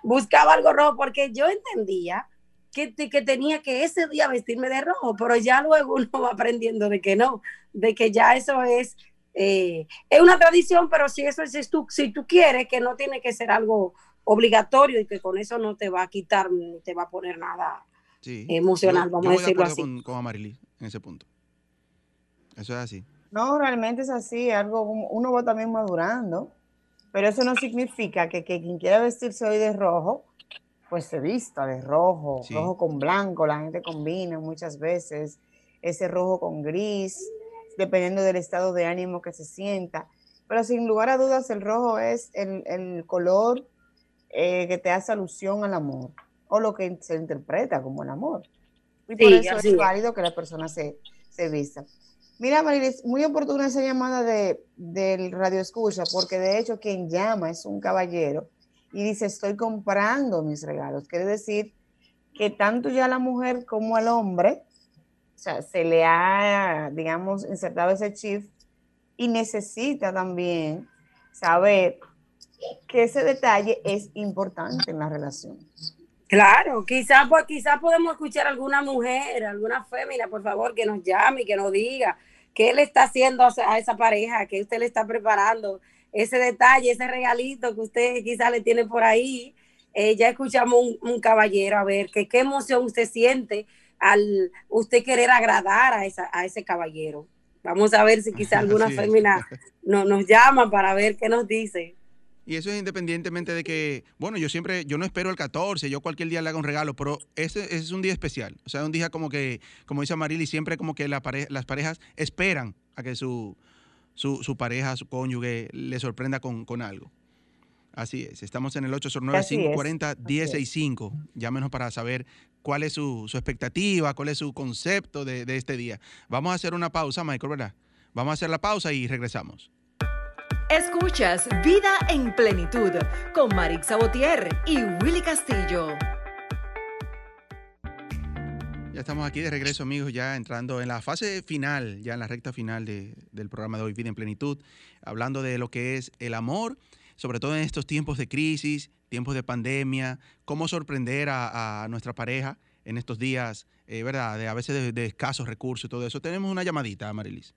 buscaba algo rojo porque yo entendía que, que, tenía que ese día vestirme de rojo, pero ya luego uno va aprendiendo de que no, de que ya eso es, es una tradición, pero si eso es, tú, si tú quieres, que no tiene que ser algo obligatorio y que con eso no te va a quitar ni te va a poner nada emocional, vamos a decirlo así. Con, con en ese punto. Eso es así. No, realmente es así, algo uno va también madurando, pero eso no significa que, quien quiera vestirse hoy de rojo, pues se vista de rojo, rojo con blanco, la gente combina muchas veces ese rojo con gris, dependiendo del estado de ánimo que se sienta. Pero sin lugar a dudas, el rojo es el, color eh, que te hace alusión al amor o lo que se interpreta como el amor. Y por eso es válido que la persona se, se vista. Mira, Marilis, muy oportuna esa llamada de, del radio escucha, porque de hecho quien llama es un caballero y dice, estoy comprando mis regalos. Quiere decir que tanto ya la mujer como el hombre, o sea, se le ha, digamos, insertado ese chip y necesita también saber que ese detalle es importante en la relación. Claro, quizás pues, quizá podemos escuchar a alguna mujer, alguna fémina, por favor, que nos llame y que nos diga qué le está haciendo a esa pareja, qué usted le está preparando, ese detalle, ese regalito que usted quizás le tiene por ahí. Eh, ya escuchamos un, caballero, a ver, que, qué emoción usted siente al usted querer agradar a, esa, a ese caballero. Vamos a ver si quizá alguna fémina no, nos llama para ver qué nos dice. Y eso es independientemente de que, bueno, yo siempre, yo no espero el 14, yo cualquier día le haga un regalo, pero ese, ese es un día especial. O sea, un día como que, como dice Marily, siempre como que la las parejas esperan a que su, su, su pareja, su cónyuge, le sorprenda con, con algo. Así es. Estamos en el Así es, 809-540-1065. Llámenos para saber cuál es su, su expectativa, cuál es su concepto de, de este día. Vamos a hacer una pausa, Michael, ¿verdad? Vamos a hacer la pausa y regresamos. Escuchas Vida en Plenitud con Marix Sabotier y Willy Castillo. Ya estamos aquí de regreso, amigos, ya entrando en la fase final, ya en la recta final de- del programa de hoy, Vida en Plenitud, hablando de lo que es el amor, sobre todo en estos tiempos de crisis, tiempos de pandemia, cómo sorprender a, nuestra pareja en estos días, eh, ¿verdad? De, a veces de, de escasos recursos y todo eso. Tenemos una llamadita, Marilis.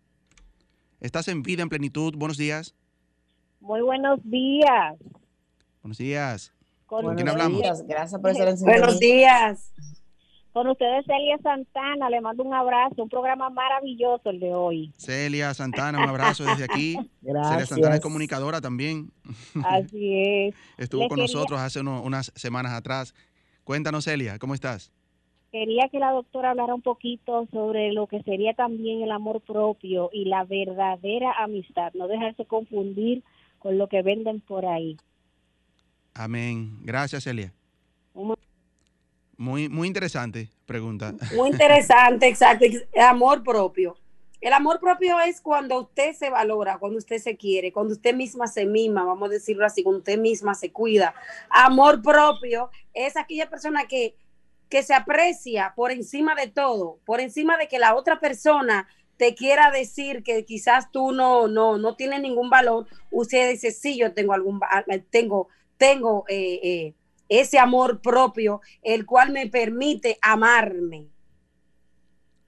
Estás en Vida en Plenitud, buenos días. Muy buenos días. Buenos días. Con, ¿Con quién hablamos? días, Gracias por estar en Buenos días. con ustedes, Celia Santana. Le mando un abrazo. Un programa maravilloso el de hoy. Celia Santana, un abrazo desde aquí. Celia Gracias. Santana es comunicadora también. Así es. Estuvo con quería- nosotros hace uno- unas semanas atrás. Cuéntanos, Celia, ¿cómo estás? Quería que la doctora hablara un poquito sobre lo que sería también el amor propio y la verdadera amistad. No dejarse confundir con lo que venden por ahí. Amén. Gracias, Celia. Un- Muy, muy interesante pregunta. Muy interesante, exacto. Amor propio. El amor propio es cuando usted se valora, cuando usted se quiere, cuando usted misma se mima, vamos a decirlo así, cuando usted misma se cuida. Amor propio es aquella persona que, que se aprecia por encima de todo, por encima de que la otra persona te quiera decir que quizás tú no, no, no tienes ningún valor. Usted dice, sí, yo tengo algún, tengo, tengo eh, eh, ese amor propio, el cual me permite amarme.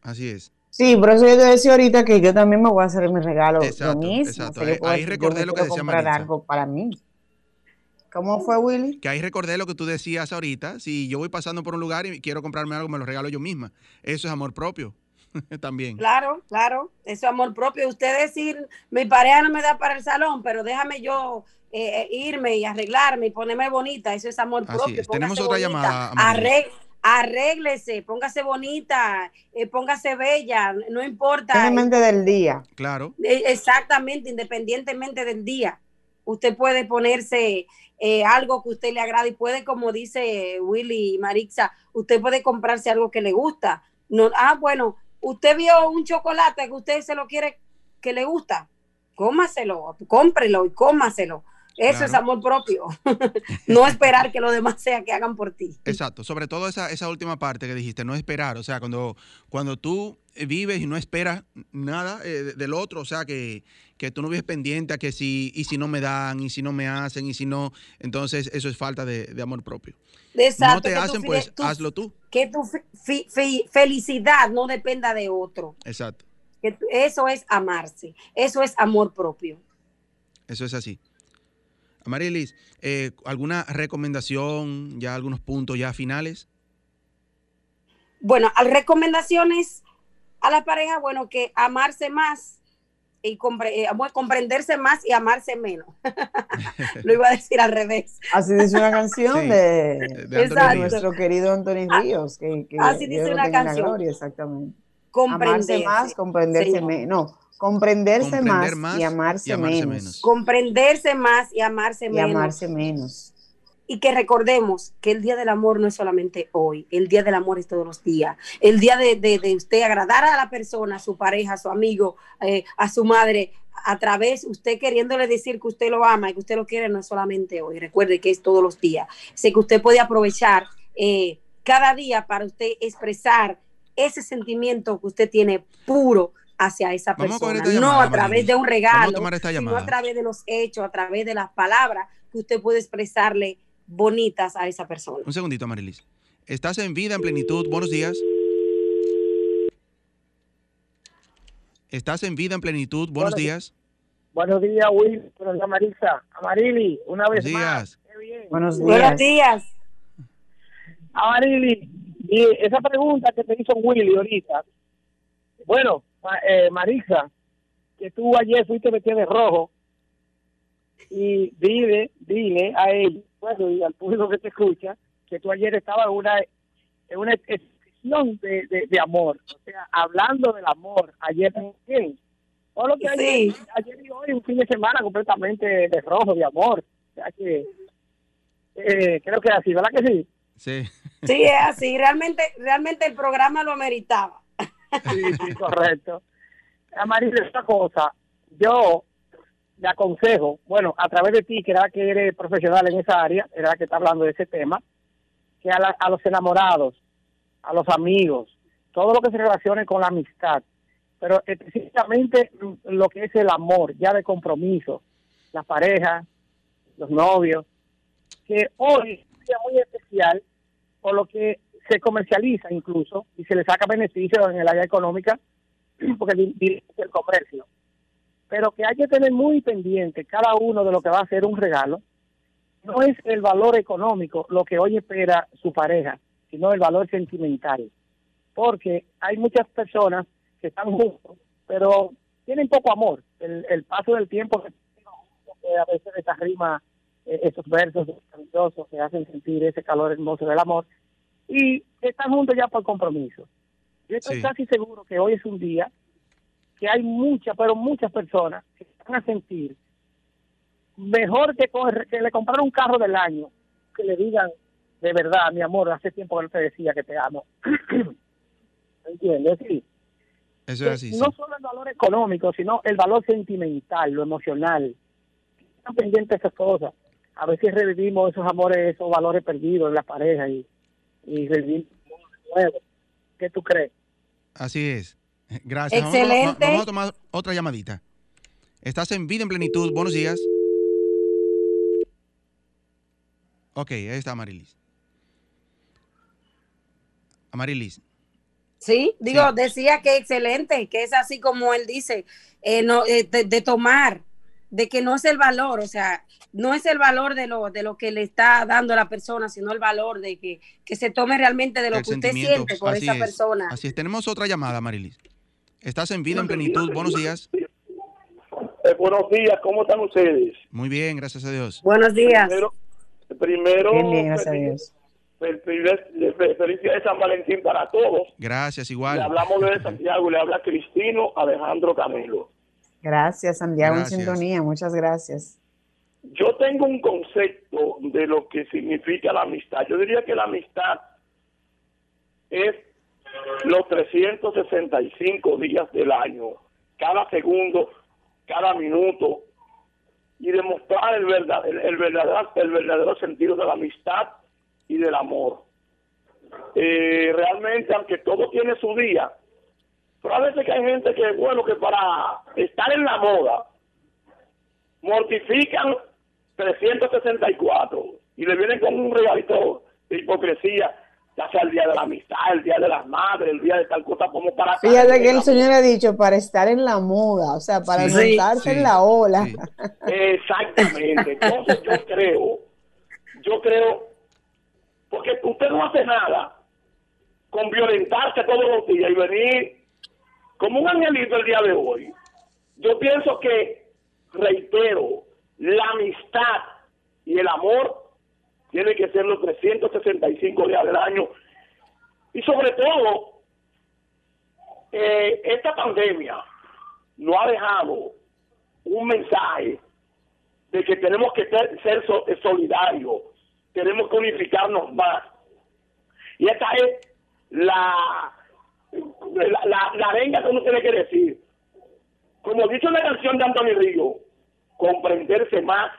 Así es. Sí, por eso yo te decía ahorita que yo también me voy a hacer mi regalo Exacto, yo misma. exacto. O sea, yo Ahí- puedo ahí decir, yo recordé lo que decía comprar Maritza. algo para mí. ¿Cómo fue, Willy? Que ahí recordé lo que tú decías ahorita. Si yo voy pasando por un lugar y quiero comprarme algo, me lo regalo yo misma. Eso es amor propio. También. Claro, claro, eso es amor propio. Usted decir, mi pareja no me da para el salón, pero déjame yo eh, eh, irme y arreglarme y ponerme bonita, eso es amor Así propio. es. Tenemos otra bonita, llamada, arreg- arréglese, póngase bonita, eh, póngase bella, no importa. Simplemente del día. Claro. Eh, Exactamente, independientemente del día. Usted puede ponerse eh, algo que usted le agrade y puede, como dice Willy y Marixa, usted puede comprarse algo que le gusta. No, ah, bueno, usted vio un chocolate que usted se lo quiere, que le gusta, cómaselo, cómprelo y cómaselo. Eso Claro. es amor propio. no esperar que los demás sea que hagan por ti. Exacto, sobre todo esa, esa última parte que dijiste, no esperar, o sea, cuando, cuando tú vives y no esperas nada eh, de- del otro, o sea, que, que tú no vives pendiente a que si, y si no me dan, y si no me hacen, y si no, entonces eso es falta de, de amor propio. Exacto, no te tu hacen, pues tu- hazlo tú. Que tu fe- fi- fi- felicidad no dependa de otro. Exacto, que eso es amarse, eso es amor propio. eso es así. Amarilis, eh, ¿alguna recomendación, ya algunos puntos ya finales? Bueno, recomendaciones a la pareja, bueno, que amarse más y compre- eh, comprenderse más y amarse menos. Lo iba a decir al revés. Así dice una canción Sí, de, de de nuestro querido Anthony Ah, Ríos. Que, que así dice una canción. gloria, exactamente. Amarse Comprenderse. más, comprenderse Señor. menos. No, comprenderse Comprender más, más y amarse, y amarse menos. menos. Comprenderse más y amarse Y menos. amarse menos. Y que recordemos que el día del amor no es solamente hoy, el día del amor es todos los días. El día de, de- de usted agradar a la persona, a su pareja, a su amigo, eh, a su madre, a través, usted queriéndole decir que usted lo ama y que usted lo quiere, no es solamente hoy. Recuerde que es todos los días. Sé que usted puede aprovechar eh, cada día para usted expresar ese sentimiento que usted tiene puro hacia esa a persona, no llamada, a través Marilis. de un regalo, sino a través de los hechos, a través de las palabras que usted puede expresarle bonitas a esa persona. Un segundito, Marilis. Estás en vida, en plenitud. Buenos días. Estás en vida, en plenitud. Buenos Buenos días. Buenos días, Will. Buenos días, Marisa. Amarili, una vez Buenos más. días. Qué bien. Buenos Buenos días. días. Amarili, y esa pregunta que te hizo Willy ahorita. Bueno, eh, Marisa, que tú ayer fuiste vestida de rojo. y dile, dile a él, y al público que te escucha, que tú ayer estabas en una, en una expresión de, de, de amor, o sea, hablando del amor, ayer también. Todo lo que Sí. ayer y hoy, un fin de semana completamente de rojo, de amor. O sea que, eh, creo que así, ¿verdad que sí? Sí. Sí, es así. Realmente, realmente el programa lo ameritaba. Sí, sí, correcto. Amarillo, esta cosa, yo le aconsejo, bueno, a través de ti, que era que eres profesional en esa área, era que está hablando de ese tema, que a, la- a los enamorados, a los amigos, todo lo que se relacione con la amistad, pero específicamente lo que es el amor, ya de compromiso, las parejas, los novios, que hoy es un día muy especial, por lo que se comercializa incluso y se le saca beneficio en el área económica, porque di- dirige el comercio. Pero que hay que tener muy pendiente cada uno de lo que va a ser un regalo. No es el valor económico lo que hoy espera su pareja, sino el valor sentimental. Porque hay muchas personas que están juntos, pero tienen poco amor. El, el paso del tiempo que a veces esta rima, eh, esos versos maravillosos que hacen sentir ese calor hermoso del amor, y están juntos ya por compromiso. Yo estoy Sí. casi seguro que hoy es un día que hay muchas, pero muchas personas que van a sentir mejor que, que le comprar un carro del año, que le digan de verdad, mi amor, hace tiempo que no te decía que te amo. ¿Entiendes? Sí. Eso es así. sí. no solo el valor económico, sino el valor sentimental, lo emocional. Están pendientes de esas cosas. A veces revivimos esos amores, esos valores perdidos en la pareja y, y revivimos de nuevo. ¿Qué tú crees? Así es. Gracias. Vamos a- Excelente. Vamos a tomar otra llamadita. Estás en Vida en Plenitud. Buenos días. Ok, ahí está Amarilis. Amarilis. Sí, digo, Sí. decía que excelente, que es así como él dice, eh, no, eh, de, de tomar, de que no es el valor, o sea, no es el valor de lo, de lo que le está dando la persona, sino el valor de que, que se tome realmente de lo el que usted siente por Así esa es. persona. Así es. Tenemos otra llamada, Amarilis. Estás en Vida en Plenitud. Buenos días. Eh, buenos días, ¿cómo están ustedes? Muy bien, gracias a Dios. Buenos días. Primero, primero Bien, bien, gracias a feliz- Dios. fel- feliz- fel- feliz día de San Valentín para todos. Gracias, Le igual. hablamos de Santiago, le habla Cristino Alejandro Camilo. Gracias, Santiago, Gracias. en sintonía. Muchas gracias. Yo tengo un concepto de lo que significa la amistad. Yo diría que la amistad es los 365 días del año, cada segundo, cada minuto, y demostrar el verdadero, el, el verdadero, el verdadero sentido de la amistad y del amor. Eh, realmente, aunque todo tiene su día, pero a veces que hay gente que, bueno, que para estar en la moda, mortifican 364 y le vienen con un regalito de hipocresía, ya sea el día de la amistad, el día de las madres, el día de tal cosa, como para... Fíjate que el Señor ha dicho para estar en la moda, o sea, para Sí, montarse sí, en la ola. sí. Exactamente. Entonces yo creo, yo creo, porque usted no hace nada con violentarse todos los días y venir como un angelito el día de hoy. Yo pienso que, reitero, la amistad y el amor tiene que ser los 365 días del año. Y sobre todo, eh, esta pandemia no ha dejado un mensaje de que tenemos que ser, ser so- solidarios, tenemos que unificarnos más. Y esta es la, la, la, la arenga que uno tiene que decir. Como dicho en la canción de Antonio Río, comprenderse más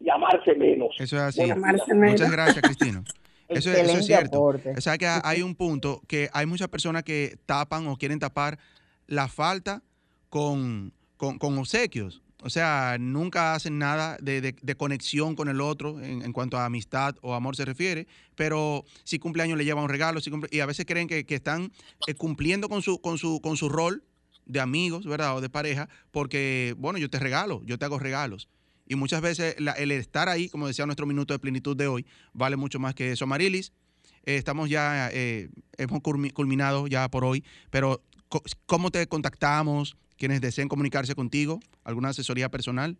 y amarse menos. Eso es así. Bueno, amarse menos. Muchas gracias, Cristino. Eso, es- eso es Excelente cierto. aporte. O sea que hay un punto que hay muchas personas que tapan o quieren tapar la falta con, con, con obsequios. O sea, nunca hacen nada de, de- de conexión con el otro en, en cuanto a amistad o amor se refiere, pero si cumpleaños le llevan un regalo, si cumple- y a veces creen que, que están eh, cumpliendo con su, con, su, con su rol de amigos, ¿verdad? O de pareja, porque, bueno, yo te regalo, yo te hago regalos. Y muchas veces la- el estar ahí, como decía nuestro minuto de plenitud de hoy, vale mucho más que eso. Marilis, eh, estamos ya, eh, hemos culmi- culminado ya por hoy, pero ¿cómo te contactamos? Quienes deseen comunicarse contigo, alguna asesoría personal.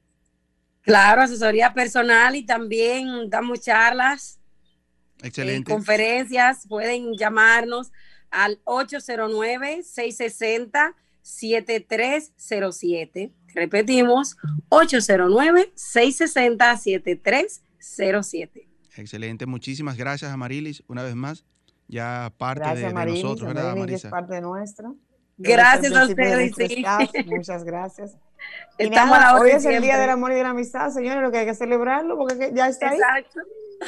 Claro, asesoría personal y también damos charlas. eh, Excelente. conferencias, pueden llamarnos al 809-660-7307. Repetimos, 809-660-7307. Excelente. Muchísimas gracias, Amarilis, una vez más. Ya parte de- Gracias, de, Marilis. nosotros, ¿verdad, Marilis Marisa? es parte nuestra. Gracias a ustedes, sí. Muchas gracias. Y Estamos a la hoy es el Día del Amor y de la Amistad, señores, lo que hay que celebrarlo porque que ya está ahí. Exacto.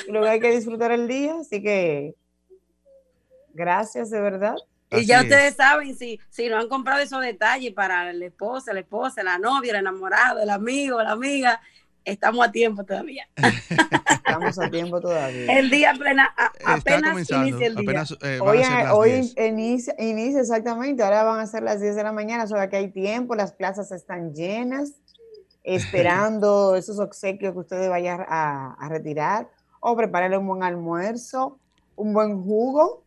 Y luego hay que disfrutar el día, así que gracias de verdad. Y ya es. ustedes saben, si, si no han comprado esos detalles para la esposa, la esposa, la novia, el enamorado, el amigo, la amiga, estamos a tiempo todavía. Estamos a tiempo todavía. El día plena, a- apenas inicia el día. Apenas eh, van Hoy, a ser las hoy 10. inicia, inicia exactamente, ahora van a ser las 10 de la mañana, o sea que hay tiempo, las plazas están llenas, esperando esos obsequios que ustedes vayan a, a retirar, o prepararle un buen almuerzo, un buen jugo,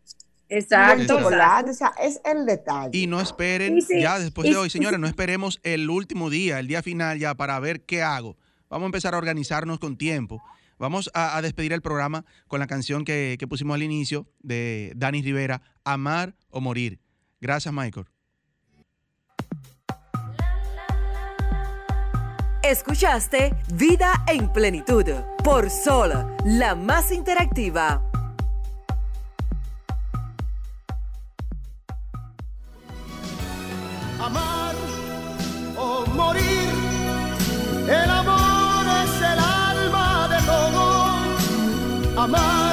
Exacto. chocolate, o sea, es el detalle. Y no esperen, sí. ya después Y- de hoy, señores, no esperemos el último día, el día final ya para ver qué hago. Vamos a empezar a organizarnos con tiempo. Vamos a, a despedir el programa con la canción que, que pusimos al inicio de Dani Rivera, Amar o Morir. Gracias, Michael. Escuchaste Vida en Plenitud por Sol, la más interactiva. Amar o morir. El amor es el alma de todo. Amar